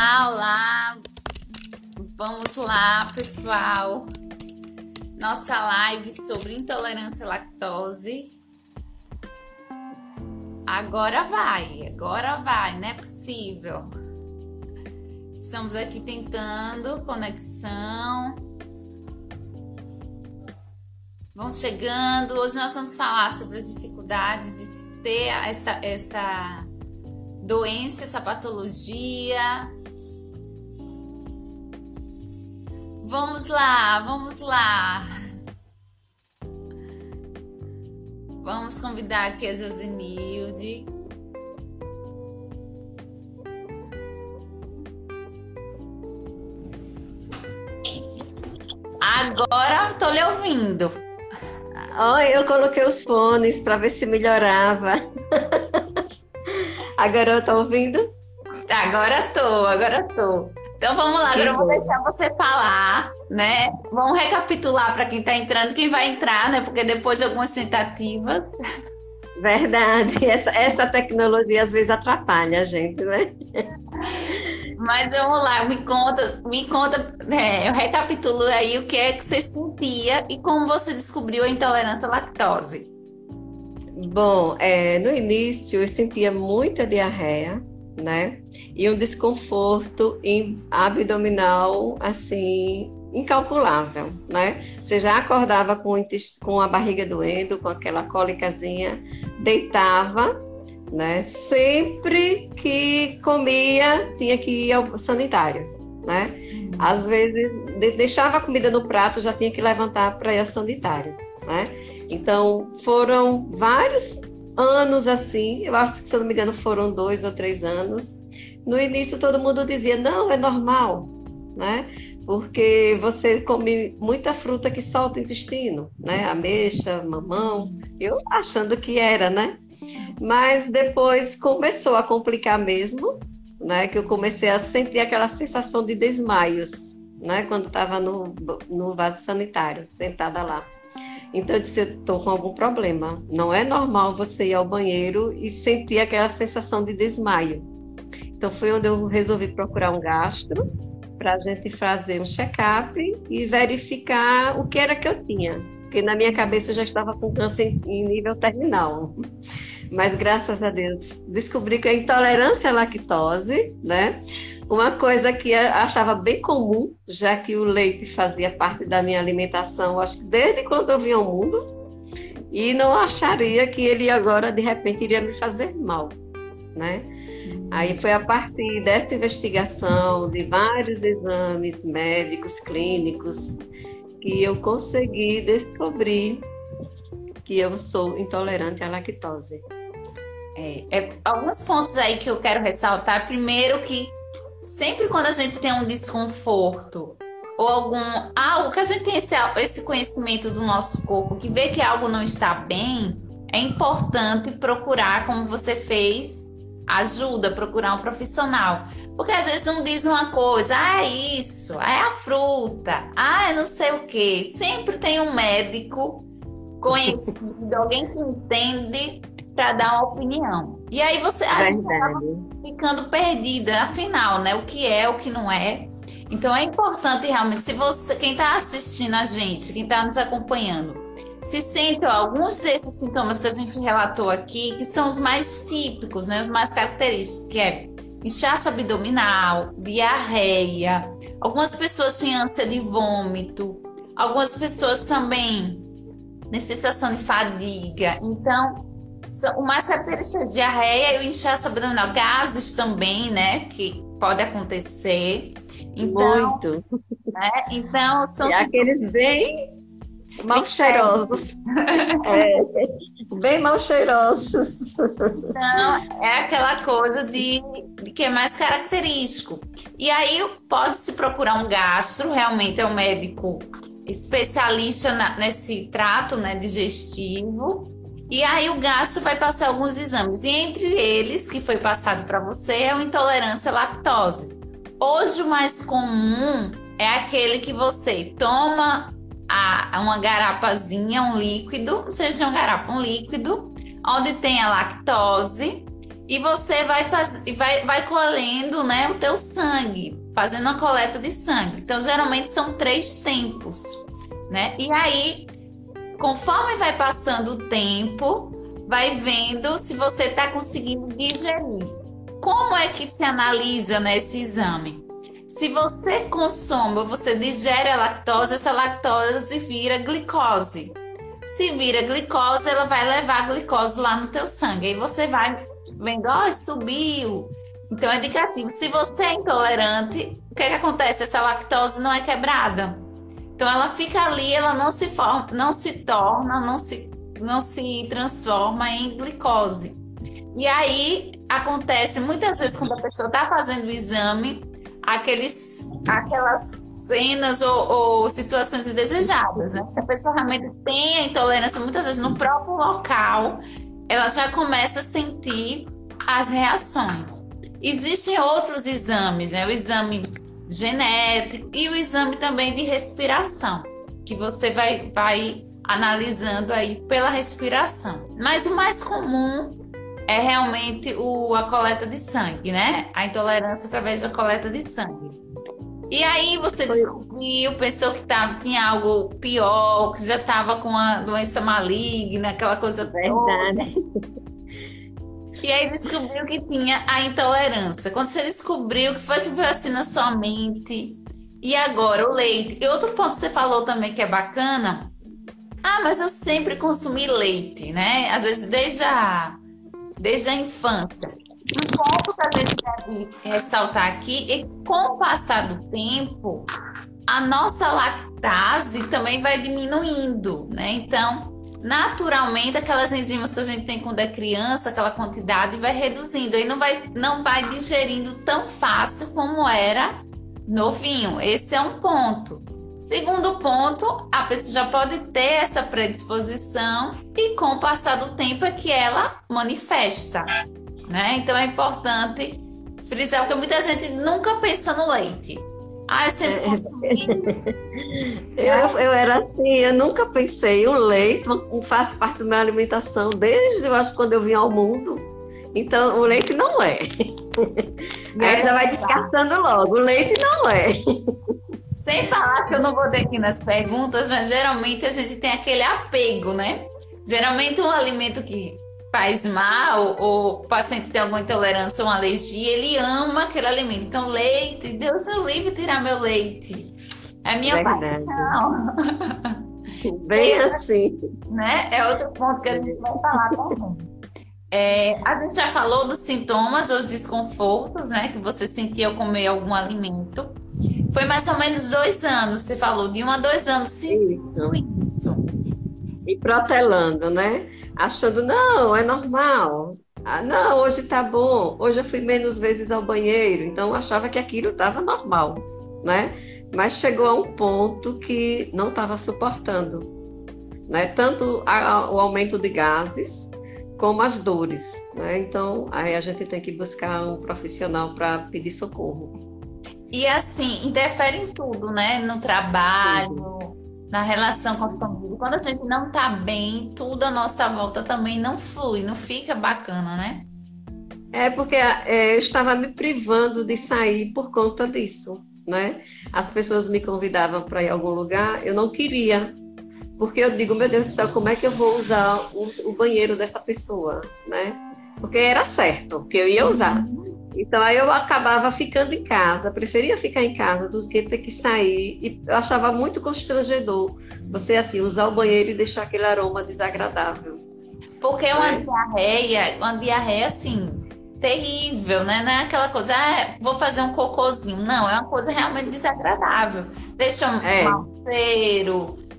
Olá, vamos lá, pessoal. Nossa live sobre intolerância à lactose. Agora vai, agora vai, não é possível. Estamos aqui tentando conexão. Vamos chegando. Hoje nós vamos falar sobre as dificuldades de ter essa, essa doença, essa patologia, Vamos lá, vamos lá. Vamos convidar aqui a Josenilde. Agora estou lhe ouvindo. Oi, eu coloquei os fones para ver se melhorava. Agora eu tô ouvindo? Agora tô, agora tô. Então vamos lá, agora eu vou deixar você falar, né? Vamos recapitular para quem está entrando, quem vai entrar, né? Porque depois de algumas tentativas. Verdade, essa, essa tecnologia às vezes atrapalha a gente, né? Mas vamos lá, me conta, me conta, é, eu recapitulo aí o que é que você sentia e como você descobriu a intolerância à lactose. Bom, é, no início eu sentia muita diarreia, né? E um desconforto abdominal, assim, incalculável, né? Você já acordava com, com a barriga doendo, com aquela cólicazinha, deitava, né? Sempre que comia, tinha que ir ao sanitário, né? Às vezes, deixava a comida no prato, já tinha que levantar para ir ao sanitário, né? Então, foram vários anos assim, eu acho que se eu não me engano foram dois ou três anos. No início todo mundo dizia, não, é normal, né? Porque você come muita fruta que solta o intestino, né? Ameixa, mamão, eu achando que era, né? Mas depois começou a complicar mesmo, né? Que eu comecei a sentir aquela sensação de desmaios, né? Quando estava no, no vaso sanitário, sentada lá. Então eu disse, eu estou com algum problema. Não é normal você ir ao banheiro e sentir aquela sensação de desmaio. Então foi onde eu resolvi procurar um gastro para a gente fazer um check-up e verificar o que era que eu tinha. Porque na minha cabeça eu já estava com câncer em nível terminal. Mas graças a Deus descobri que a intolerância à lactose, né? Uma coisa que eu achava bem comum, já que o leite fazia parte da minha alimentação, acho que desde quando eu vim ao mundo, e não acharia que ele agora de repente iria me fazer mal, né? Aí foi a partir dessa investigação, de vários exames médicos, clínicos, que eu consegui descobrir que eu sou intolerante à lactose. É, é, alguns pontos aí que eu quero ressaltar. Primeiro que sempre quando a gente tem um desconforto ou algum algo que a gente tem esse, esse conhecimento do nosso corpo, que vê que algo não está bem, é importante procurar, como você fez, ajuda, procurar um profissional. Porque às vezes não diz uma coisa, ah, é isso, é a fruta, ah, é não sei o que. Sempre tem um médico conhecido, alguém que entende para dar uma opinião. E aí você a gente acaba ficando perdida, afinal, né? O que é, o que não é. Então é importante realmente, se você, quem está assistindo a gente, quem está nos acompanhando, se sente ó, alguns desses sintomas que a gente relatou aqui, que são os mais típicos, né? Os mais característicos, que é inchaço abdominal, diarreia, algumas pessoas têm ânsia de vômito, algumas pessoas também têm sensação de fadiga. Então, o mais característico é diarreia e o inchaço abdominal, gases também, né? Que pode acontecer. Então, Muito. Né? Então, são. E aqueles bem mal cheirosos. é, bem mal cheirosos. Então, é aquela coisa de, de, que é mais característico. E aí pode-se procurar um gastro, realmente é um médico especialista na, nesse trato né, digestivo e aí o gasto vai passar alguns exames. E entre eles, que foi passado para você, é o intolerância à lactose. Hoje o mais comum é aquele que você toma a, uma garapazinha, um líquido, seja um garapa, um líquido, onde tem a lactose. e você vai fazer vai, vai colhendo né, o teu sangue, fazendo a coleta de sangue. Então, geralmente são três tempos, né? E aí, conforme vai passando o tempo, vai vendo se você está conseguindo digerir. Como é que se analisa nesse né, exame? Se você consome você digere a lactose, essa lactose vira glicose. Se vira glicose, ela vai levar a glicose lá no teu sangue. Aí você vai vendo, ó, oh, subiu. Então é indicativo. Se você é intolerante, o que, é que acontece? Essa lactose não é quebrada. Então ela fica ali, ela não se forma, não se torna, não se, não se transforma em glicose. E aí acontece muitas vezes quando a pessoa está fazendo o exame, aqueles, aquelas cenas ou, ou, situações indesejadas. Né? Se a pessoa realmente tem a intolerância, muitas vezes no próprio local, ela já começa a sentir as reações. Existem outros exames, né? O exame genético e o exame também de respiração, que você vai, vai analisando aí pela respiração. Mas o mais comum é realmente o, a coleta de sangue, né? A intolerância através da coleta de sangue. E aí você descobriu, pensou que tava, tinha algo pior, que já estava com uma doença maligna, aquela coisa Verdade. Toda. E aí descobriu que tinha a intolerância. Quando você descobriu, que foi que veio assim sua mente? E agora, o leite. E outro ponto que você falou também que é bacana. Ah, mas eu sempre consumi leite, né? Às vezes desde a, desde a infância. Um ponto que a gente deve ressaltar aqui é que com o passar do tempo, a nossa lactase também vai diminuindo, né? Então, naturalmente aquelas enzimas que a gente tem quando é criança, aquela quantidade vai reduzindo, aí não vai, não vai digerindo tão fácil como era novinho. Esse é um ponto. Segundo ponto, a pessoa já pode ter essa predisposição e com o passar do tempo é que ela manifesta, né? Então é importante frisar porque muita gente nunca pensa no leite. Ah, eu sempre é. consumi. eu, eu era assim, eu nunca pensei. O leite faz parte da minha alimentação desde, eu acho, quando eu vim ao mundo. Então, o leite não é. Aí já vai descartando logo. O leite não é. Sem falar que eu não vou ter aqui nas perguntas, mas geralmente a gente tem aquele apego, né? Geralmente um alimento que faz mal, ou o paciente tem alguma intolerância ou uma alergia, ele ama aquele alimento. Então, leite, Deus eu livre tirar meu leite. É minha Verdade. paixão. Bem é, assim. Né? É outro ponto que a gente vai falar também. É, a gente já falou dos sintomas, os desconfortos, né? Que você sentia ao comer algum alimento. Foi mais ou menos dois anos, você falou, de um a dois anos sentindo isso. isso. E protelando, né? achando, não, é normal. Ah, não, hoje tá bom. Hoje eu fui menos vezes ao banheiro, então achava que aquilo estava normal, né? Mas chegou a um ponto que não estava suportando, né? Tanto a, o aumento de gases como as dores, né? Então aí a gente tem que buscar um profissional para pedir socorro. E assim, interfere em tudo, né? No trabalho, na relação com a família. Quando a gente não tá bem, tudo à nossa volta também não flui, não fica bacana, né? É porque é, eu estava me privando de sair por conta disso, né? As pessoas me convidavam para ir a algum lugar, eu não queria, porque eu digo, meu Deus do céu, como é que eu vou usar o, o banheiro dessa pessoa, né? Porque era certo que eu ia usar. Uhum. Então aí eu acabava ficando em casa, preferia ficar em casa do que ter que sair. E eu achava muito constrangedor você assim usar o banheiro e deixar aquele aroma desagradável. Porque é uma diarreia, uma diarreia assim, terrível, né? Não é aquela coisa, ah, vou fazer um cocôzinho. Não, é uma coisa realmente desagradável. Deixa um é.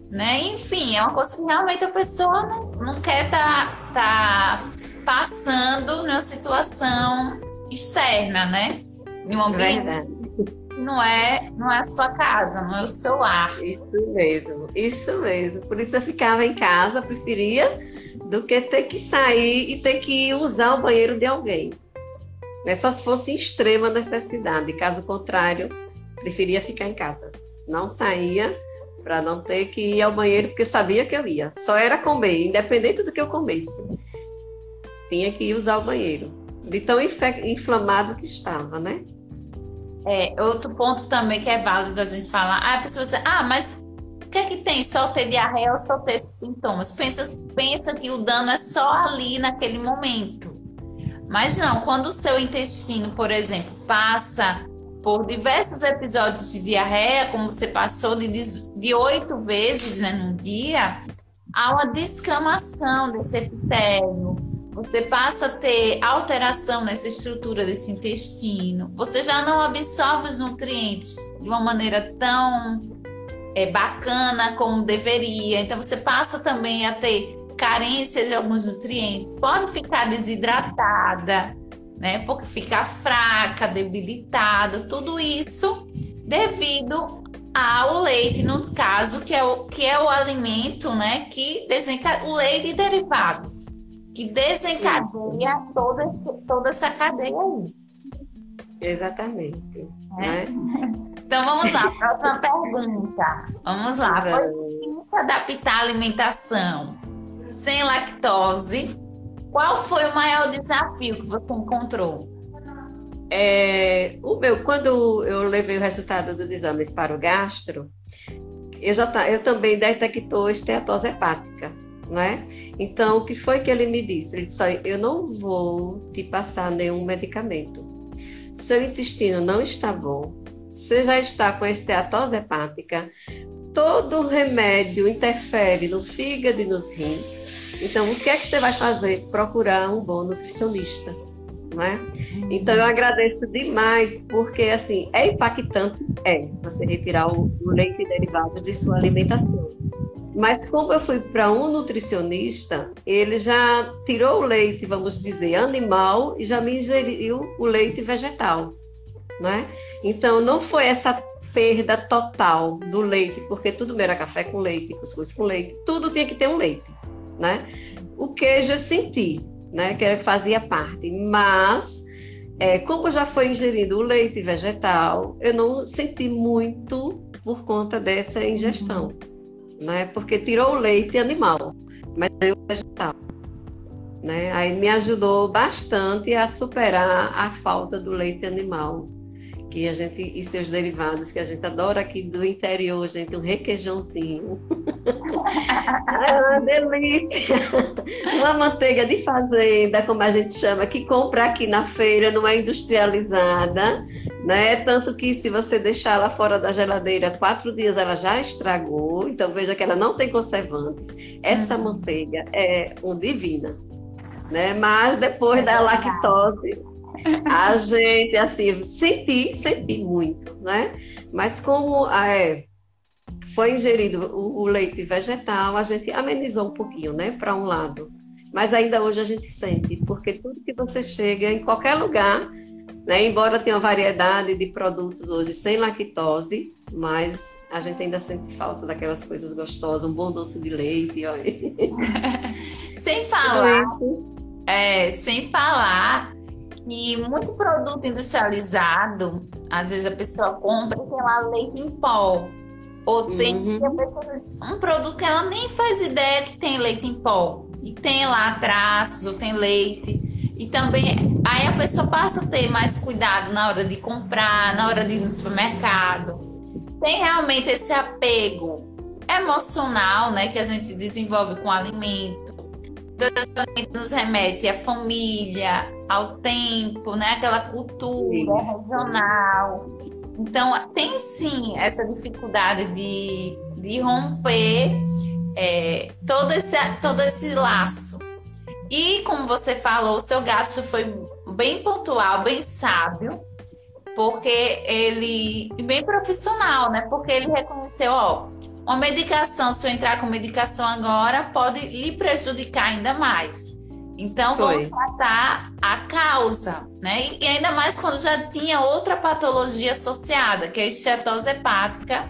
né? Enfim, é uma coisa que realmente a pessoa não, não quer estar tá, tá passando numa situação externa, né? Em um ambiente não é, não é a sua casa, não é o seu lar. Isso mesmo, isso mesmo. Por isso eu ficava em casa, preferia do que ter que sair e ter que usar o banheiro de alguém. Né? Só se fosse em extrema necessidade. Caso contrário, preferia ficar em casa. Não saía para não ter que ir ao banheiro, porque sabia que eu ia. Só era comer, independente do que eu comesse. Tinha que ir usar o banheiro. De tão inflamado que estava, né? É, outro ponto também que é válido a gente falar, ah, a pessoa diz, ah, mas o que é que tem? Só ter diarreia ou só ter esses sintomas? Pensa, pensa que o dano é só ali naquele momento. Mas não, quando o seu intestino, por exemplo, passa por diversos episódios de diarreia, como você passou de oito vezes né, num dia, há uma descamação desse epitélio. Você passa a ter alteração nessa estrutura desse intestino. Você já não absorve os nutrientes de uma maneira tão é, bacana como deveria. Então você passa também a ter carência de alguns nutrientes. Pode ficar desidratada, né? Porque fica fraca, debilitada, tudo isso devido ao leite, no caso, que é o, que é o alimento, né? Que desencadeia o leite e derivados, que desencadeia toda, toda essa cadeia aí. Exatamente. É? Né? Então vamos lá, próxima pergunta. Vamos lá. Foi difícil adaptar a alimentação sem lactose qual foi o maior desafio que você encontrou? É, o meu, quando eu levei o resultado dos exames para o gastro, eu, já eu também detectou esteatose hepática, né? Então, o que foi que ele me disse? Ele disse, eu não vou te passar nenhum medicamento. Seu intestino não está bom, você já está com esteatose hepática, todo remédio interfere no fígado e nos rins, então, o que é que você vai fazer? Procurar um bom nutricionista. Não é? Então, eu agradeço demais, porque assim, é impactante, é, você retirar o, o leite derivado de sua alimentação. Mas como eu fui para um nutricionista, ele já tirou o leite, vamos dizer, animal e já me ingeriu o leite vegetal, né? Então não foi essa perda total do leite, porque tudo era café com leite, cuscuz com leite, tudo tinha que ter um leite né? O queijo eu senti, né? Que fazia parte, mas é, como já foi ingerido o leite vegetal, eu não senti muito por conta dessa ingestão, uhum. né? Porque tirou o leite animal, mas deu vegetal. Né? Aí me ajudou bastante a superar a falta do leite animal que a gente e seus derivados que a gente adora aqui do interior, gente, um requeijãozinho. é uma delícia. Uma manteiga de fazenda, como a gente chama, que compra aqui na feira, não é industrializada, né? Tanto que se você deixar ela fora da geladeira quatro dias, ela já estragou. Então veja que ela não tem conservantes. Essa uhum. manteiga é um divina, né? Mas depois é da lactose a gente, assim, senti, senti muito, né? Mas como é, foi ingerido o, o, leite vegetal, a gente amenizou um pouquinho, né? Para um lado. Mas ainda hoje a gente sente, porque tudo que você chega em qualquer lugar, né? Embora tenha uma variedade de produtos hoje sem lactose, mas a gente ainda sente falta daquelas coisas gostosas, um bom doce de leite, olha. sem falar, é, sem falar que muito produto industrializado, às vezes a pessoa compra e tem lá leite em pó. Ou tem uhum. pessoa, um produto que ela nem faz ideia que tem leite em pó. E tem lá traços, ou tem leite. E também aí a pessoa passa a ter mais cuidado na hora de comprar, na hora de ir no supermercado. Tem realmente esse apego emocional, né, que a gente desenvolve com o alimento. Então, nos remete à família, ao tempo, né? Aquela cultura sim. regional. Então, tem sim essa dificuldade de, de romper é, todo, esse, todo esse laço. E como você falou, o seu gasto foi bem pontual, bem sábio, porque ele. bem profissional, né? Porque ele reconheceu, ó, uma medicação, se eu entrar com medicação agora, pode lhe prejudicar ainda mais. Então, Foi. vamos tratar a causa, né? E ainda mais quando já tinha outra patologia associada, que é a estetose hepática,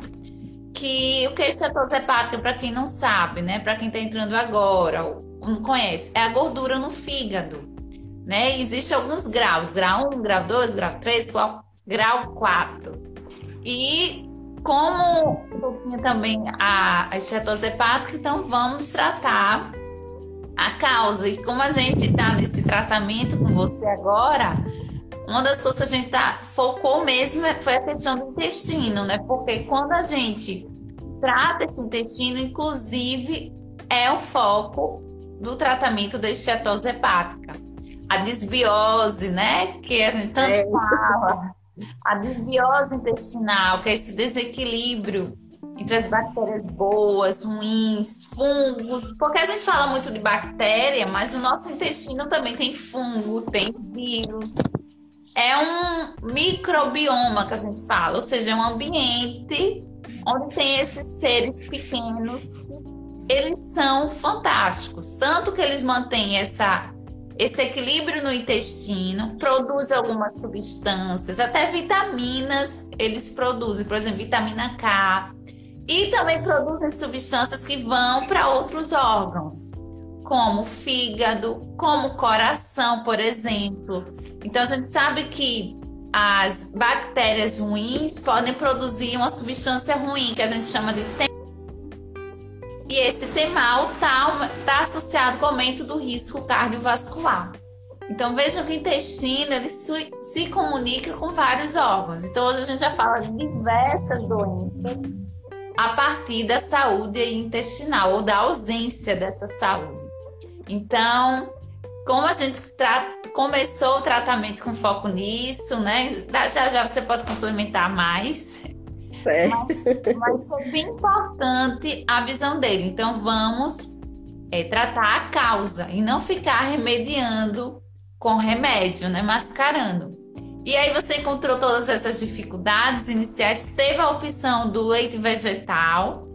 que o que é estetose hepática, para quem não sabe, né? Para quem está entrando agora, ou não conhece, é a gordura no fígado, né? Existem alguns graus, grau 1, grau 2, grau 3, grau 4. E como eu tinha também a, a estetose hepática, então vamos tratar a causa. E como a gente está nesse tratamento com você agora, uma das coisas que a gente tá, focou mesmo foi a questão do intestino, né? Porque quando a gente trata esse intestino, inclusive, é o foco do tratamento da esteatose hepática. A desbiose, né? Que a gente tanto é. fala. A desbiose intestinal, que é esse desequilíbrio entre as bactérias boas, ruins, fungos, porque a gente fala muito de bactéria, mas o nosso intestino também tem fungo, tem vírus. É um microbioma que a gente fala, ou seja, é um ambiente onde tem esses seres pequenos eles são fantásticos, tanto que eles mantêm essa esse equilíbrio no intestino, produz algumas substâncias, até vitaminas eles produzem, por exemplo, vitamina K, e também produzem substâncias que vão para outros órgãos, como fígado, como coração, por exemplo. Então a gente sabe que as bactérias ruins podem produzir uma substância ruim que a gente chama de e esse temal está tá associado com aumento do risco cardiovascular. Então vejam que o intestino ele se, se comunica com vários órgãos. Então hoje a gente já fala de diversas doenças a partir da saúde intestinal ou da ausência dessa saúde. Então, como a gente começou o tratamento com foco nisso, né? Já já você pode complementar mais. Mas, mas foi bem importante a visão dele. Então, vamos é, tratar a causa e não ficar remediando com remédio, né? Mascarando. E aí você encontrou todas essas dificuldades iniciais, teve a opção do leite vegetal,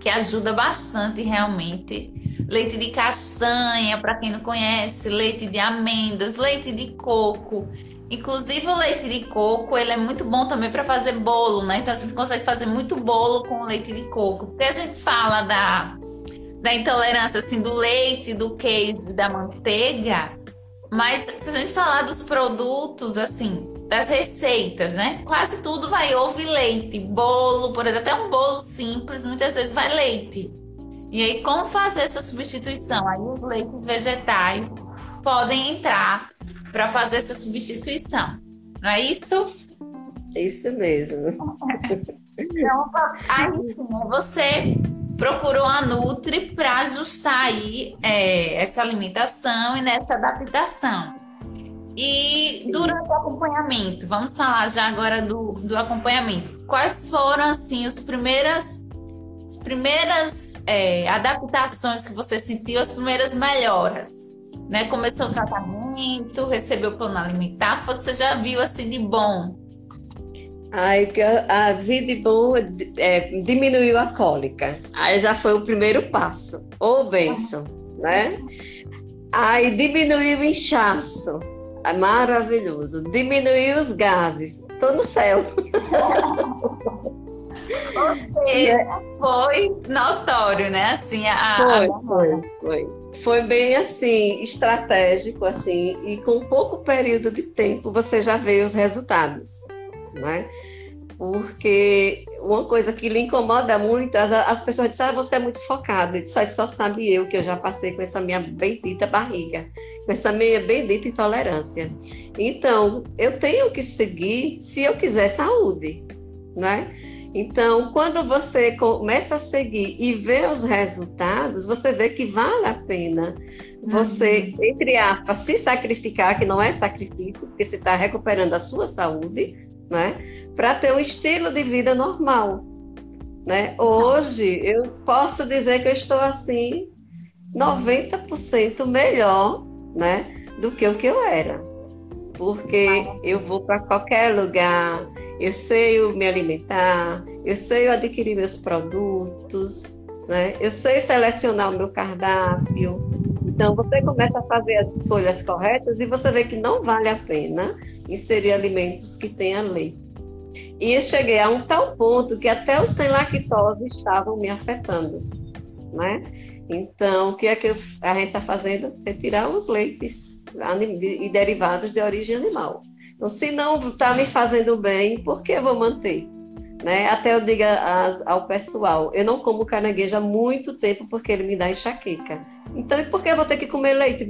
que ajuda bastante realmente. Leite de castanha, para quem não conhece, leite de amêndoas, leite de coco. Inclusive o leite de coco, ele é muito bom também para fazer bolo, né? Então a gente consegue fazer muito bolo com leite de coco. Porque a gente fala da, da intolerância assim do leite, do queijo da manteiga, mas se a gente falar dos produtos assim, das receitas, né? Quase tudo vai ovo e leite, bolo, por exemplo, até um bolo simples, muitas vezes vai leite. E aí como fazer essa substituição? Aí os leites vegetais podem entrar para fazer essa substituição. Não é isso? Isso mesmo. então, aí sim, você procurou a Nutri para ajustar aí é, essa alimentação e nessa adaptação. E durante o acompanhamento, vamos falar já agora do, do acompanhamento. Quais foram assim os primeiras as primeiras é, adaptações que você sentiu, as primeiras melhoras? né? Começou o tratamento, recebeu o plano alimentar, você já viu assim de bom? Aí a vida bom é, diminuiu a cólica. Aí já foi o primeiro passo. Ô benção, né? Aí diminuiu o inchaço. É maravilhoso. Diminuiu os gases. Tô no céu. Ou seja, foi notório, né? Assim, a, foi, a... foi, foi foi bem assim, estratégico, assim, e com pouco período de tempo você já vê os resultados, né? Porque uma coisa que lhe incomoda muito, as, as pessoas dizem, ah, você é muito focado, e só, só sabe eu que eu já passei com essa minha bendita barriga, com essa minha bendita intolerância. Então, eu tenho que seguir se eu quiser saúde, né? Então, quando você começa a seguir e vê os resultados, você vê que vale a pena você, uhum. entre aspas, se sacrificar, que não é sacrifício, porque você está recuperando a sua saúde, né? Para ter um estilo de vida normal. Né? Hoje, eu posso dizer que eu estou assim, 90% melhor né, do que o que eu era. Porque eu vou para qualquer lugar, eu sei me alimentar, eu sei adquirir meus produtos, né? eu sei selecionar o meu cardápio. Então, você começa a fazer as escolhas corretas e você vê que não vale a pena inserir alimentos que tenham leite. E eu cheguei a um tal ponto que até os sem lactose estavam me afetando, né? Então, o que é que a gente está fazendo? É tirar os leites e derivados de origem animal. Então, se não está me fazendo bem, por que eu vou manter? Né? Até eu diga ao pessoal, eu não como caranguejo há muito tempo porque ele me dá enxaqueca. Então, e por que eu vou ter que comer leite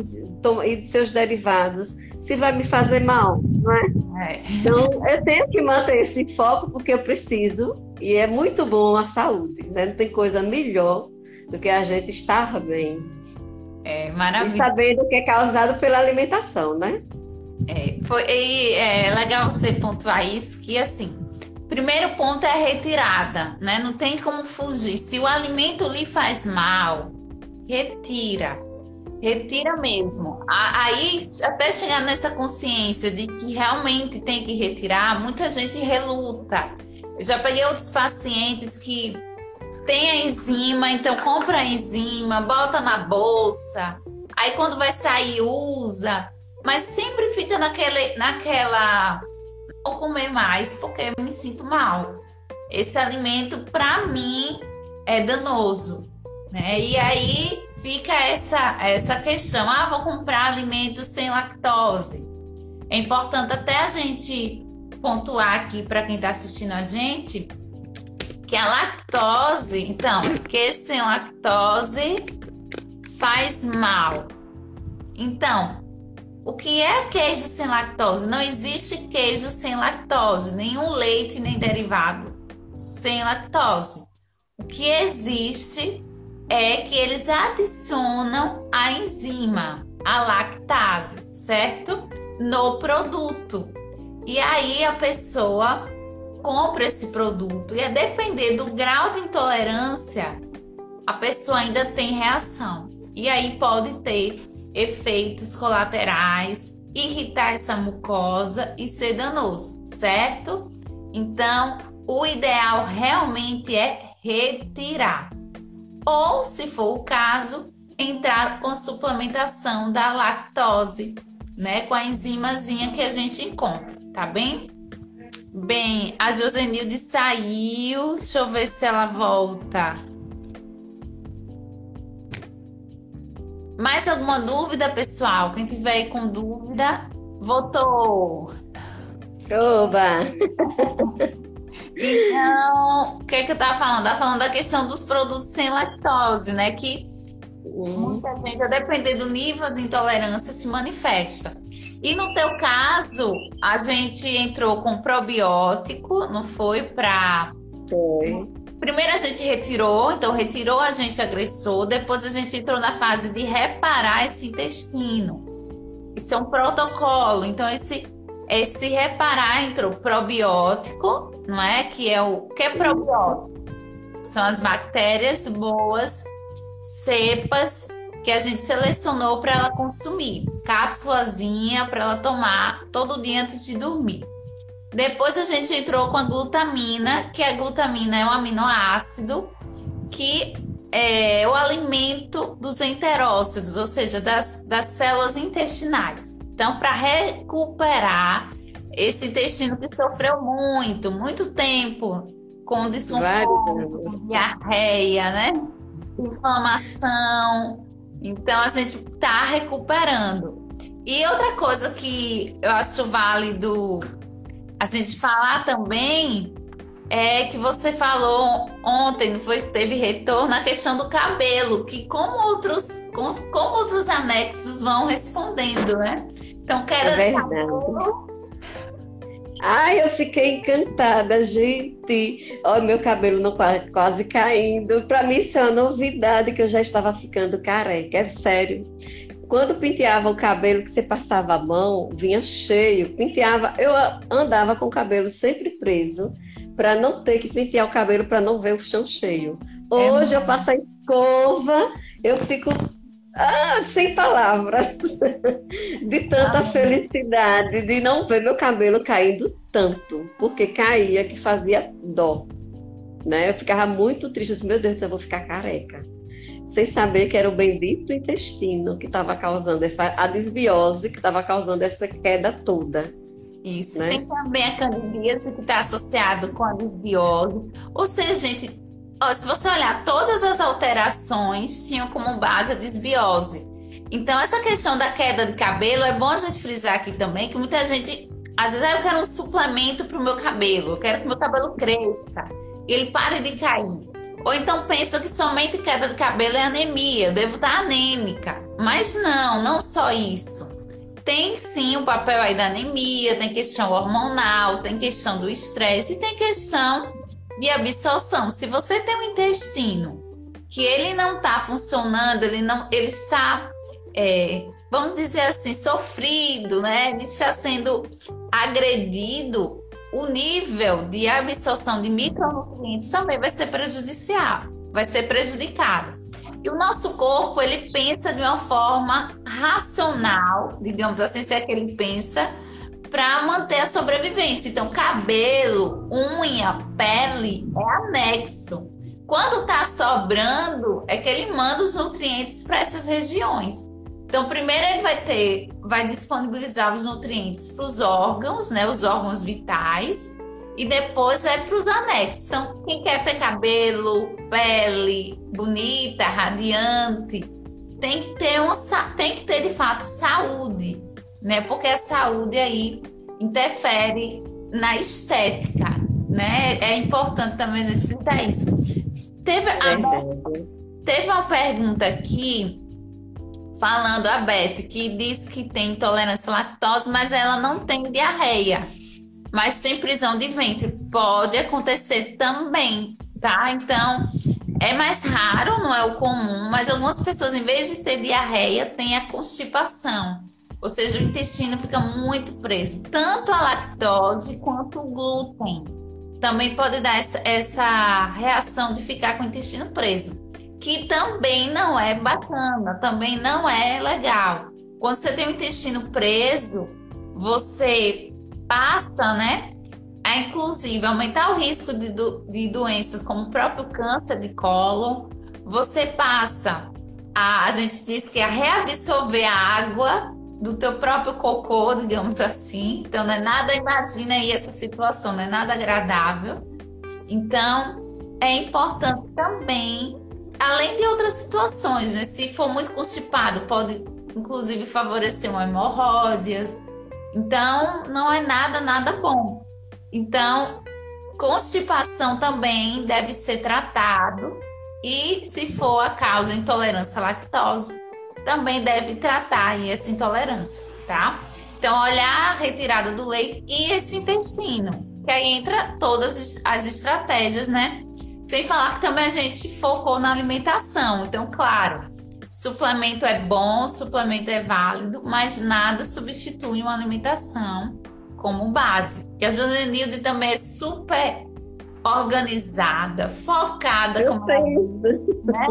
e de seus derivados? Se vai me fazer mal, não é? é? Então, eu tenho que manter esse foco porque eu preciso, e é muito bom a saúde, né? Não tem coisa melhor do que a gente estar bem. É maravilhoso. E sabendo que é causado pela alimentação, né? É, foi, e é legal você pontuar isso, que assim, primeiro ponto é a retirada, né? Não tem como fugir. Se o alimento lhe faz mal, retira. Retira mesmo. Aí, até chegar nessa consciência de que realmente tem que retirar, muita gente reluta. Eu já peguei outros pacientes que tem a enzima, então compra a enzima, bota na bolsa, aí quando vai sair usa, mas sempre fica naquele, naquela vou comer mais porque eu me sinto mal. Esse alimento para mim é danoso, né? E aí fica essa essa questão, ah, vou comprar alimentos sem lactose. É importante até a gente pontuar aqui para quem está assistindo a gente que a lactose, então, queijo sem lactose faz mal. Então, o que é queijo sem lactose? Não existe queijo sem lactose, nenhum leite nem derivado sem lactose. O que existe é que eles adicionam a enzima, a lactase, certo? No produto. E aí a pessoa compra esse produto. E a depender do grau de intolerância, a pessoa ainda tem reação. E aí pode ter efeitos colaterais, irritar essa mucosa e ser danoso, certo? Então, o ideal realmente é retirar. Ou, se for o caso, entrar com suplementação da lactose, né, com a enzimazinha que a gente encontra, tá bem? Bem, a Josenilde saiu. Deixa eu ver se ela volta. Mais alguma dúvida, pessoal? Quem tiver com dúvida, votou. Oba! Então, o que é que eu tava falando? Tava falando da questão dos produtos sem lactose, né? Que muita gente, a depender do nível de intolerância, se manifesta. E no teu caso, a gente entrou com probiótico, não foi? Para. Foi. Primeiro a gente retirou, então retirou a gente agressor, depois a gente entrou na fase de reparar esse intestino. Isso é um protocolo. Então, esse, esse reparar entrou probiótico, não é? Que é o que é probiótico? São as bactérias boas, cepas que a gente selecionou para ela consumir, cápsulazinha para ela tomar todo dia antes de dormir. Depois a gente entrou com a glutamina, que a glutamina é um aminoácido que é o alimento dos enterócitos, ou seja, das, das células intestinais. Então, para recuperar esse intestino que sofreu muito, muito tempo com desconforto, diarreia, né? Inflamação, então a gente está recuperando. E outra coisa que eu acho válido a gente falar também é que você falou ontem, foi teve retorno na questão do cabelo, que como outros como, como outros anexos vão respondendo, né? Então queda é cabelo Ai, eu fiquei encantada, gente. Olha, meu cabelo não quase caindo. Para mim, isso é uma novidade que eu já estava ficando careca, é sério. Quando penteava o cabelo que você passava a mão, vinha cheio, penteava, eu andava com o cabelo sempre preso para não ter que pentear o cabelo para não ver o chão cheio. É Hoje é eu passo a escova, eu fico ah, sem palavras. De tanta ah, felicidade de não ver meu cabelo caindo tanto, porque caía que fazia dó. Né? Eu ficava muito triste, disse, meu Deus, eu vou ficar careca. Sem saber que era o bendito intestino que estava causando essa a desbiose, que estava causando essa queda toda. Isso, né? tem também a candidíase que está associado com a desbiose. Ou seja, gente, Ó, se você olhar, todas as alterações tinham como base a desbiose. Então, essa questão da queda de cabelo, é bom a gente frisar aqui também que muita gente, às vezes, ah, eu quero um suplemento para o meu cabelo, eu quero que meu cabelo cresça, ele pare de cair. Ou então pensa que somente queda de cabelo é anemia, eu devo estar anêmica. Mas não, não só isso. Tem sim o papel aí da anemia, tem questão hormonal, tem questão do estresse e tem questão de absorção. Se você tem um intestino que ele não está funcionando, ele não, ele está, é, vamos dizer assim, sofrido, né? Ele está sendo agredido. O nível de absorção de micronutrientes também vai ser prejudicial, vai ser prejudicado. E o nosso corpo, ele pensa de uma forma racional, digamos assim, se é que ele pensa, para manter a sobrevivência. Então, cabelo, unha, pele é anexo. Quando está sobrando, é que ele manda os nutrientes para essas regiões. Então, primeiro ele vai ter, vai disponibilizar os nutrientes para os órgãos, né, os órgãos vitais, e depois vai para os anexos. Então, quem quer ter cabelo, pele bonita, radiante, tem que ter uma, tem que ter de fato saúde, né? Porque a saúde aí interfere na estética, né? É importante também a gente frisar isso. Teve, a, teve uma pergunta aqui falando a Beth que diz que tem intolerância à lactose, mas ela não tem diarreia mas tem prisão de ventre. Pode acontecer também, tá? Então, é mais raro, não é o comum, mas algumas pessoas, em vez de ter diarreia, têm a constipação. Ou seja, o intestino fica muito preso, tanto a lactose quanto o glúten. Também pode dar essa, essa reação de ficar com o intestino preso, que também não é bacana, também não é legal. Quando você tem o intestino preso, você passa, né, a inclusive aumentar o risco de, do, de doenças como o próprio câncer de colo. Você passa a, a gente diz que é a reabsorver a água do teu próprio cocô, digamos assim. Então, não é nada, imagina aí essa situação, não é nada agradável. Então, é importante também, além de outras situações, né? Se for muito constipado, pode inclusive favorecer uma hemorroidas, então, não é nada, nada bom. Então, constipação também deve ser tratado. E se for a causa intolerância à lactose, também deve tratar essa intolerância, tá? Então, olhar a retirada do leite e esse intestino, que aí entra todas as estratégias, né? Sem falar que também a gente focou na alimentação. Então, claro, Suplemento é bom, suplemento é válido, mas nada substitui uma alimentação como base. Que a Josenilde também é super organizada, focada Eu como ela disse, né?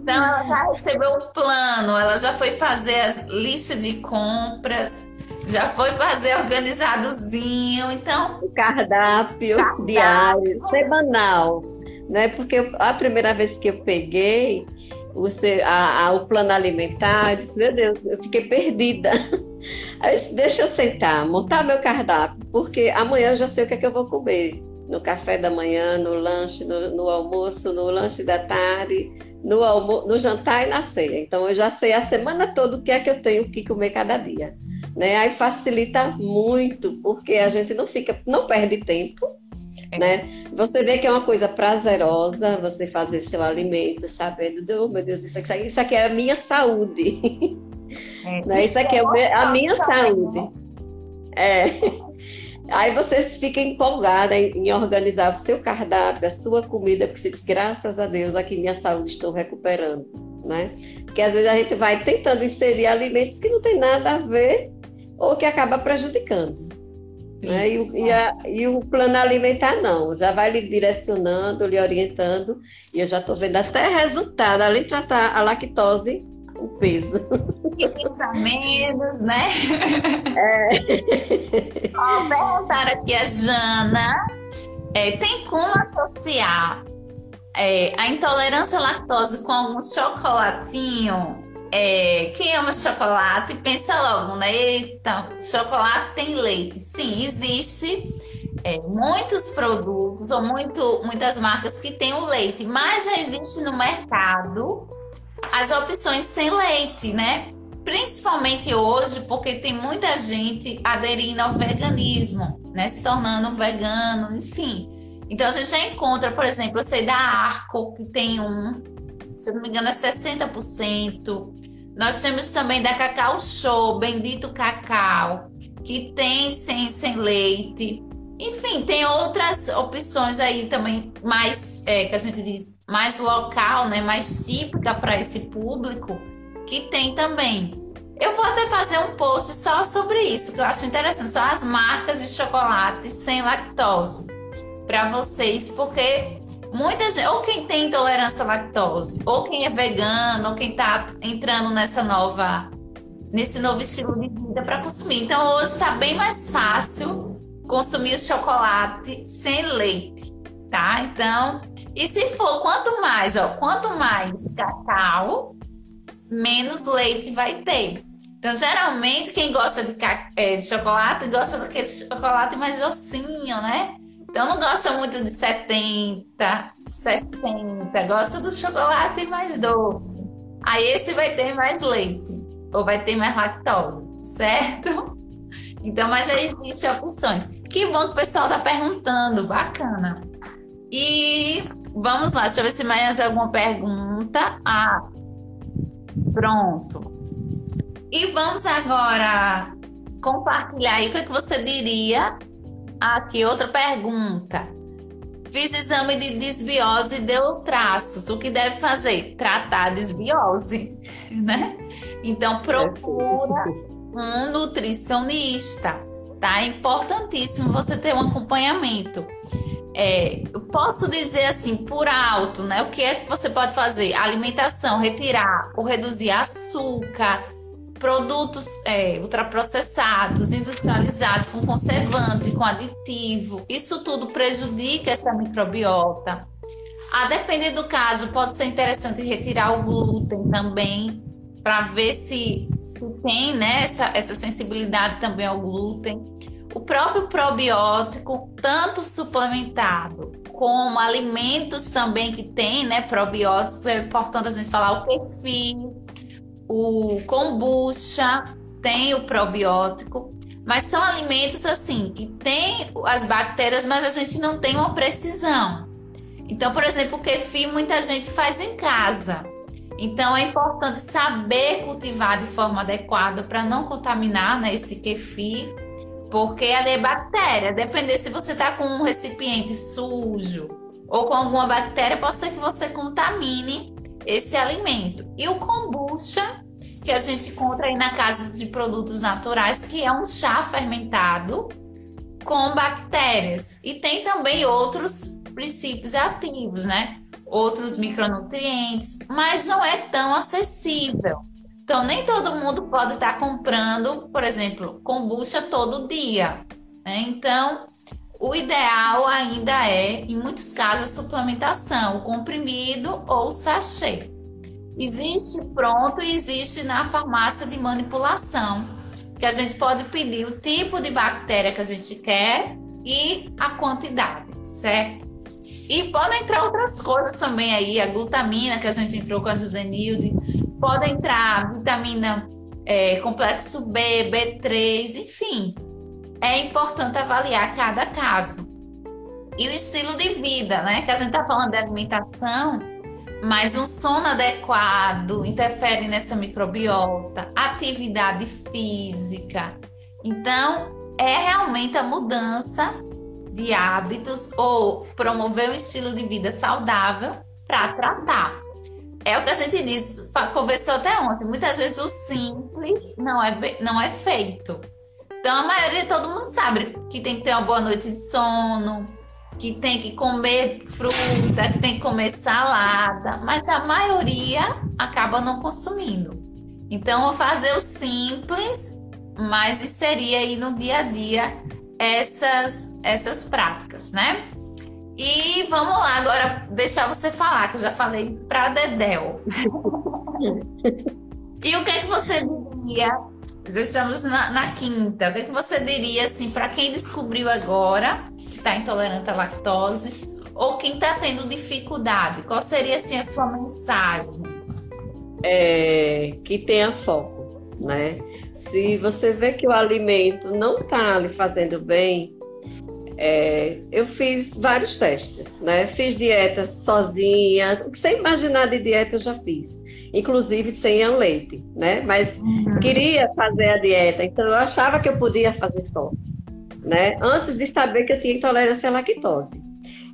Então ela já recebeu o plano, ela já foi fazer as listas de compras, já foi fazer organizadozinho, então o cardápio, cardápio. diário, semanal, né? Porque a primeira vez que eu peguei você, a, a, o plano alimentar, disse, meu Deus, eu fiquei perdida. Aí disse, deixa eu sentar, montar meu cardápio, porque amanhã eu já sei o que é que eu vou comer. No café da manhã, no lanche, no, no almoço, no lanche da tarde, no, almo no jantar e na ceia. Então eu já sei a semana toda o que é que eu tenho que comer cada dia. Né? Aí facilita muito, porque a gente não fica, não perde tempo, é. né? Você vê que é uma coisa prazerosa você fazer seu alimento, sabendo, oh, meu Deus, isso aqui, isso aqui é a minha saúde. É. Né? Isso aqui é a minha saúde. É. Aí você fica empolgada em, em, organizar o seu cardápio, a sua comida, porque você diz, graças a Deus, aqui minha saúde estou recuperando, né? Porque às vezes a gente vai tentando inserir alimentos que não tem nada a ver ou que acaba prejudicando. Né? E, e, a, e, o plano alimentar não, já vai lhe direcionando, lhe orientando, e eu já estou vendo até resultado, além de tratar a lactose, o peso. E pesa menos, né? É. Ó, perguntaram aqui a Jana, é, tem como associar é, a intolerância à lactose com algum chocolatinho? É, quem ama chocolate pensa logo, né? Eita, chocolate tem leite. Sim, existe é, muitos produtos ou muito, muitas marcas que têm o leite, mas já existe no mercado as opções sem leite, né? Principalmente hoje, porque tem muita gente aderindo ao veganismo, né? Se tornando vegano, enfim. Então gente já encontra, por exemplo, eu sei da Arco, que tem um, se não me engano, é 60%. Nós temos também da Cacau Show, Bendito Cacau, que tem sem, sem leite. Enfim, tem outras opções aí também mais, é, que a gente diz, mais local, né? Mais típica para esse público, que tem também. Eu vou até fazer um post só sobre isso, que eu acho interessante. São as marcas de chocolate sem lactose para vocês, porque muita gente, ou quem tem intolerância à lactose, ou quem é vegano, ou quem está entrando nessa nova, nesse novo estilo de vida para consumir. Então hoje está bem mais fácil consumir o chocolate sem leite, tá? Então, e se for quanto mais, ó, quanto mais cacau, menos leite vai ter. Então, geralmente, quem gosta de, é, de chocolate gosta daquele chocolate mais docinho, né? Então, não gosta muito de 70, 60, gosta do chocolate mais doce. Aí, esse vai ter mais leite, ou vai ter mais lactose, certo? Então, mas já existem opções. Que bom que o pessoal tá perguntando, bacana. E vamos lá, deixa eu ver se mais alguma pergunta. Ah, pronto. E vamos agora compartilhar aí o que, é que você diria. Aqui, outra pergunta. Fiz exame de desbiose e deu traços. O que deve fazer? Tratar a desbiose, né? Então procura um nutricionista tá? É importantíssimo você ter um acompanhamento. É, eu posso dizer assim, por alto, né? O que é que você pode fazer? Alimentação, retirar ou reduzir açúcar, produtos é, ultraprocessados, industrializados, com conservante, com aditivo. Isso tudo prejudica essa microbiota. A depender do caso, pode ser interessante retirar o glúten também, para ver se, se tem né, essa, essa sensibilidade também ao glúten. O próprio probiótico, tanto suplementado como alimentos também que tem né, probióticos, é importante a gente falar o kefir, o kombucha, tem o probiótico, mas são alimentos assim que tem as bactérias, mas a gente não tem uma precisão. Então, por exemplo, o kefir muita gente faz em casa. Então é importante saber cultivar de forma adequada para não contaminar né, esse kefir, porque ali é bactéria. Depender se você está com um recipiente sujo ou com alguma bactéria, pode ser que você contamine esse alimento. E o kombucha, que a gente encontra aí na casa de produtos naturais, que é um chá fermentado com bactérias. E tem também outros princípios ativos, né? Outros micronutrientes, mas não é tão acessível. Então, nem todo mundo pode estar comprando, por exemplo, kombucha todo dia. Né? Então, o ideal ainda é, em muitos casos, a suplementação, o comprimido ou o sachê. Existe pronto e existe na farmácia de manipulação, que a gente pode pedir o tipo de bactéria que a gente quer e a quantidade, certo? E podem entrar outras coisas também aí, a glutamina que a gente entrou com a Jusenilde, pode entrar vitamina é, complexo B, B3, enfim. É importante avaliar cada caso. E o estilo de vida, né? Que a gente tá falando de alimentação, mas um sono adequado interfere nessa microbiota, atividade física. Então, é realmente a mudança de hábitos ou promover um estilo de vida saudável para tratar. É o que a gente diz, conversou até ontem. Muitas vezes o simples não é, não é feito. Então a maioria, todo mundo sabe que tem que ter uma boa noite de sono, que tem que comer fruta, que tem que comer salada, mas a maioria acaba não consumindo. Então, fazer o simples, mas inserir aí no dia a dia essas, essas práticas, né? E vamos lá agora deixar você falar, que eu já falei para Dedel. e o que é que você diria? Já estamos na, na quinta. O que é que você diria assim para quem descobriu agora que está intolerante à lactose ou quem está tendo dificuldade? Qual seria assim a sua mensagem? É, que tenha foco, né? Se você vê que o alimento não está lhe fazendo bem, É, eu fiz vários testes, né? Fiz dietas sozinha, o que você imaginar de dieta eu já fiz, inclusive sem leite, né? Mas uhum. queria fazer a dieta, então eu achava que eu podia fazer só, né? Antes de saber que eu tinha intolerância à lactose.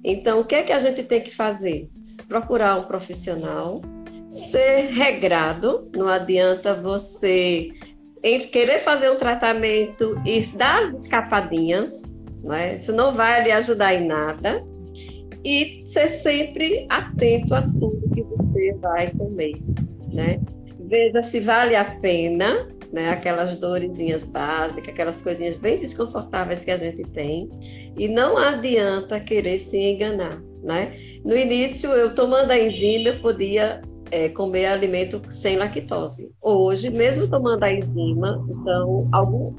Então, o que é que a gente tem que fazer? Procurar um profissional, ser regrado, não adianta você querer fazer um tratamento e dar as escapadinhas, né? Isso não vai lhe ajudar em nada. E ser sempre atento a tudo que você vai comer, né? Veja se vale a pena, né? Aquelas dorezinhas básicas, aquelas coisinhas bem desconfortáveis que a gente tem. E não adianta querer se enganar, né? No início, eu tomando a enzima, eu podia é, comer alimento sem lactose. Hoje, mesmo tomando a enzima, então, algum,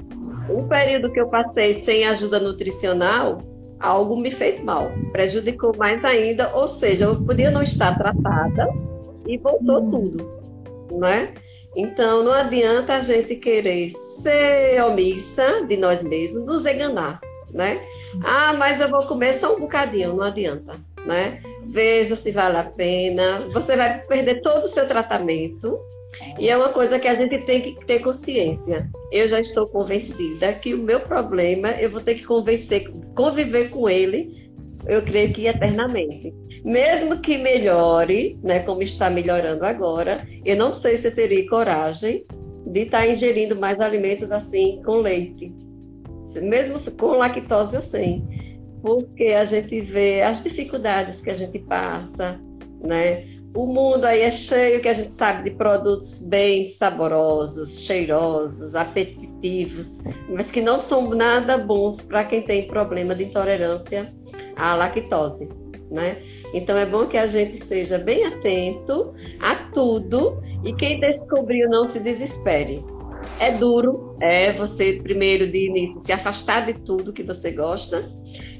um período que eu passei sem ajuda nutricional, algo me fez mal, prejudicou mais ainda, ou seja, eu podia não estar tratada e voltou hum. tudo, né? Então, não adianta a gente querer ser omissa de nós mesmos, nos enganar, né? Ah, mas eu vou comer só um bocadinho, não adianta, né? Veja se vale a pena. Você vai perder todo o seu tratamento, e é uma coisa que a gente tem que ter consciência. Eu já estou convencida que o meu problema, eu vou ter que convencer, conviver com ele, eu creio que eternamente. Mesmo que melhore, né, como está melhorando agora, eu não sei se eu teria coragem de estar ingerindo mais alimentos assim com leite. Mesmo com lactose eu sei. Porque a gente vê as dificuldades que a gente passa, né? O mundo aí é cheio, que a gente sabe, de produtos bem saborosos, cheirosos, apetitivos, mas que não são nada bons para quem tem problema de intolerância à lactose, né? Então é bom que a gente seja bem atento a tudo e quem descobriu não se desespere. É duro, é você primeiro de início se afastar de tudo que você gosta.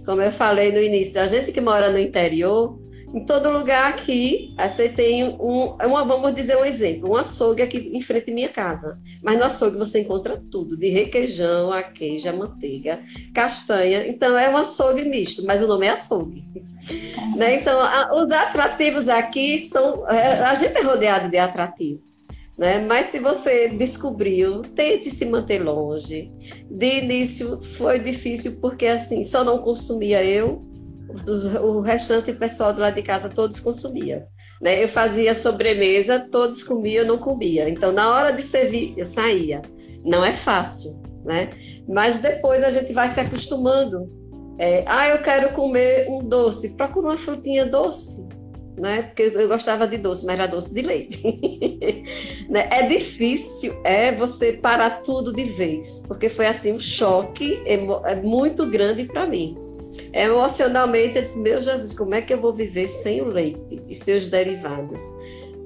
Como eu falei no início, a gente que mora no interior, em todo lugar aqui, você tem um, uma, vamos dizer um exemplo, um açougue aqui em frente à minha casa. Mas no açougue você encontra tudo, de requeijão, a queijo, a manteiga, castanha. Então é um açougue misto, mas o nome é açougue. né? Então, a, os atrativos aqui são. É, a gente é rodeado de atrativos. Né? Mas se você descobriu, tente se manter longe. De início foi difícil porque assim, só não consumia eu, o restante pessoal do lado de casa todos consumia. Né? Eu fazia sobremesa, todos comiam, eu não comia. Então, na hora de servir, eu saía. Não é fácil, né? Mas depois a gente vai se acostumando. É, ah, eu quero comer um doce. Procura uma frutinha doce, né? Porque eu gostava de doce, mas era doce de leite. né? É difícil, é você parar tudo de vez, porque foi assim um choque é muito grande para mim. Emocionalmente, eu disse: Meu Jesus, como é que eu vou viver sem o leite e seus derivados?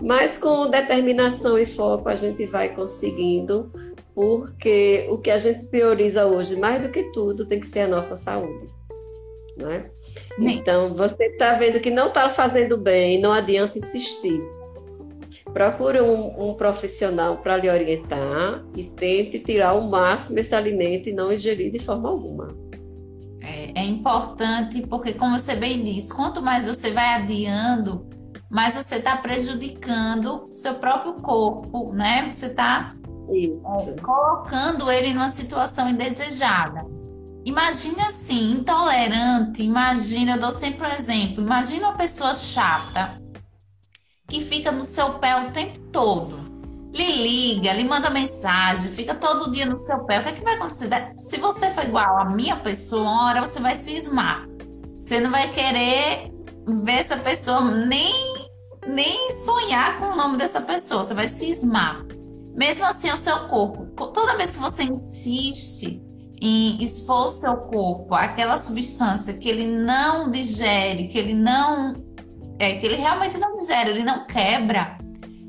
Mas com determinação e foco a gente vai conseguindo, porque o que a gente prioriza hoje, mais do que tudo, tem que ser a nossa saúde. Né? Então, você está vendo que não está fazendo bem, não adianta insistir. Procure um, um profissional para lhe orientar e tente tirar o máximo esse alimento e não ingerir de forma alguma. É, é importante porque, como você bem disse, quanto mais você vai adiando, mais você está prejudicando seu próprio corpo, né? Você está é, colocando ele numa situação indesejada. Imagina assim, intolerante, imagina, eu dou sempre um exemplo, imagina uma pessoa chata que fica no seu pé o tempo todo lhe liga, lhe manda mensagem, fica todo dia no seu pé. O que, é que vai acontecer? Se você for igual a minha pessoa, uma hora você vai cismar. Você não vai querer ver essa pessoa, nem, nem sonhar com o nome dessa pessoa. Você vai cismar. Mesmo assim, o seu corpo, toda vez que você insiste em expor seu corpo àquela substância que ele não digere, que ele não. É, que ele realmente não digere, ele não quebra.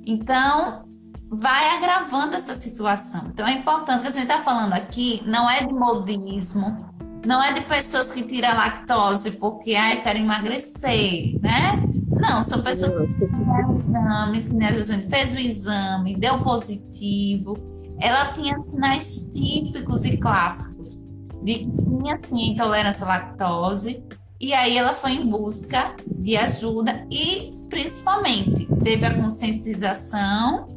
Então, vai agravando essa situação. Então é importante que a gente está falando aqui, não é de modismo, não é de pessoas que tiram lactose porque eu quero emagrecer, né? Não, são pessoas que fizeram exames, né? A gente fez o exame, deu positivo. Ela tinha sinais típicos e clássicos. de que tinha sim intolerância à lactose e aí ela foi em busca de ajuda e principalmente teve a conscientização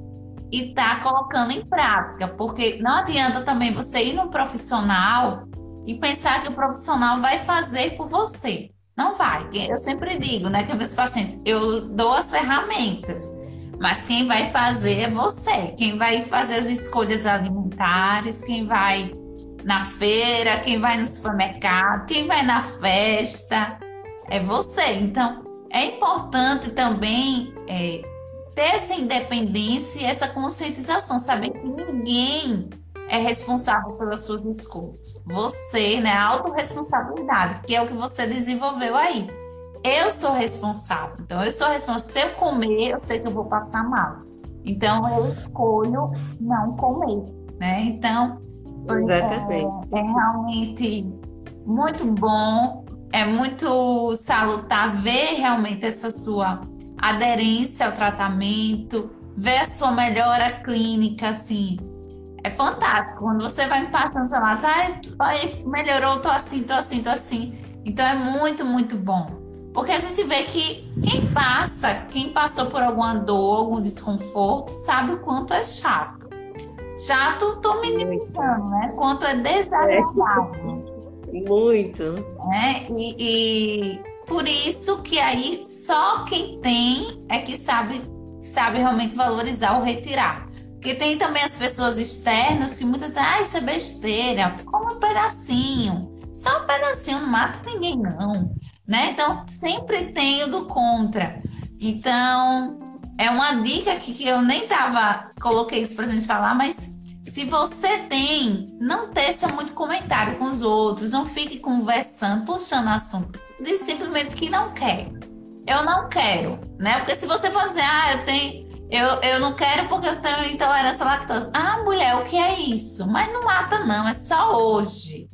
e está colocando em prática, porque não adianta também você ir no profissional e pensar que o profissional vai fazer por você. Não vai. Eu sempre digo, né, que meus pacientes, eu dou as ferramentas, mas quem vai fazer é você. Quem vai fazer as escolhas alimentares, quem vai na feira, quem vai no supermercado, quem vai na festa, é você. Então, é importante também é, ter essa independência e essa conscientização, saber que ninguém é responsável pelas suas escolhas. Você, né? A autorresponsabilidade, que é o que você desenvolveu aí. Eu sou responsável. Então, eu sou responsável. Se eu comer, eu sei que eu vou passar mal. Então, eu escolho não comer, né? Então, é, é realmente muito bom, é muito salutar ver realmente essa sua aderência ao tratamento, ver a sua melhora clínica, assim, é fantástico. Quando você vai me passando, sei lá, ai, melhorou, tô assim, tô assim, tô assim. Então é muito, muito bom. Porque a gente vê que quem passa, quem passou por alguma dor, algum desconforto, sabe o quanto é chato. Chato, tô minimizando, né? Quanto é desagradável. Muito. Né? E, e por isso que aí só quem tem é que sabe, sabe realmente valorizar ou retirar. Porque tem também as pessoas externas que muitas vezes, ah, isso é besteira, como um pedacinho. Só um pedacinho não mata ninguém, não. Né? Então, sempre tem o do contra. Então, é uma dica aqui que eu nem tava, coloquei isso pra gente falar, mas se você tem, não teça muito comentário com os outros, não fique conversando, puxando assunto. Diz simplesmente que não quer. Eu não quero, né? Porque se você for dizer, ah, eu tenho eu, eu não quero porque eu tenho intolerância à lactose. Ah, mulher, o que é isso? Mas não mata, não, é só hoje.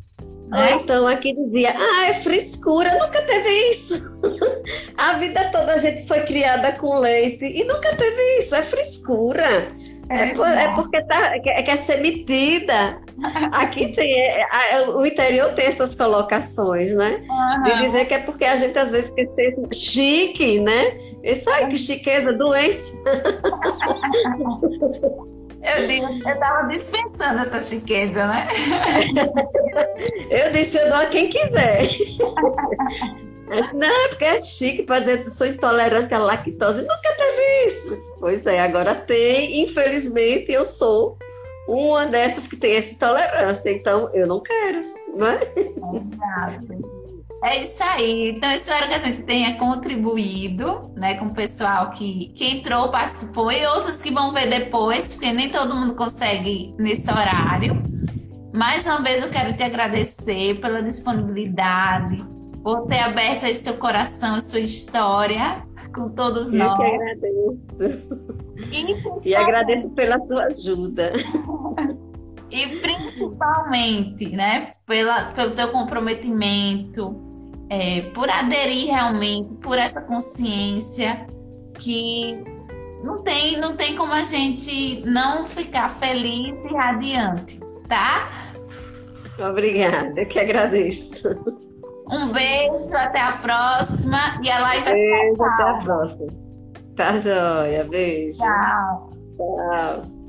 Né? então aqui dizia, ah, é frescura, nunca teve isso. a vida toda a gente foi criada com leite e nunca teve isso, é frescura. É, é, por, é porque tá, quer, quer ser metida. Aqui tem, é, o interior tem essas colocações, né? Uhum. De dizer que é porque a gente às vezes quer ser chique, né? Isso aí, que chiqueza, doença. Eu, eu tava dispensando essa chiqueza, né? eu disse, eu dou a quem quiser. Disse, não, é porque é chique dizer que sou intolerante à lactose. Nunca teve isso. Pois é, agora tem. Infelizmente, eu sou uma dessas que tem essa intolerância. Então, eu não quero, não é? Exato. É isso aí. Então, espero que a gente tenha contribuído né, com o pessoal que, que entrou, participou e outros que vão ver depois, porque nem todo mundo consegue nesse horário. Mais uma vez, eu quero te agradecer pela disponibilidade, por ter aberto aí seu coração, sua história com todos eu nós. Eu que agradeço. E, e agradeço pela sua ajuda. e principalmente, né, pela, pelo teu comprometimento, é, por aderir realmente, por essa consciência que não tem, não tem como a gente não ficar feliz e radiante, tá? Obrigada, que agradeço. Um beijo, até a próxima e a live Beijo, até a próxima. Tá joia, beijo. Tchau. Tchau.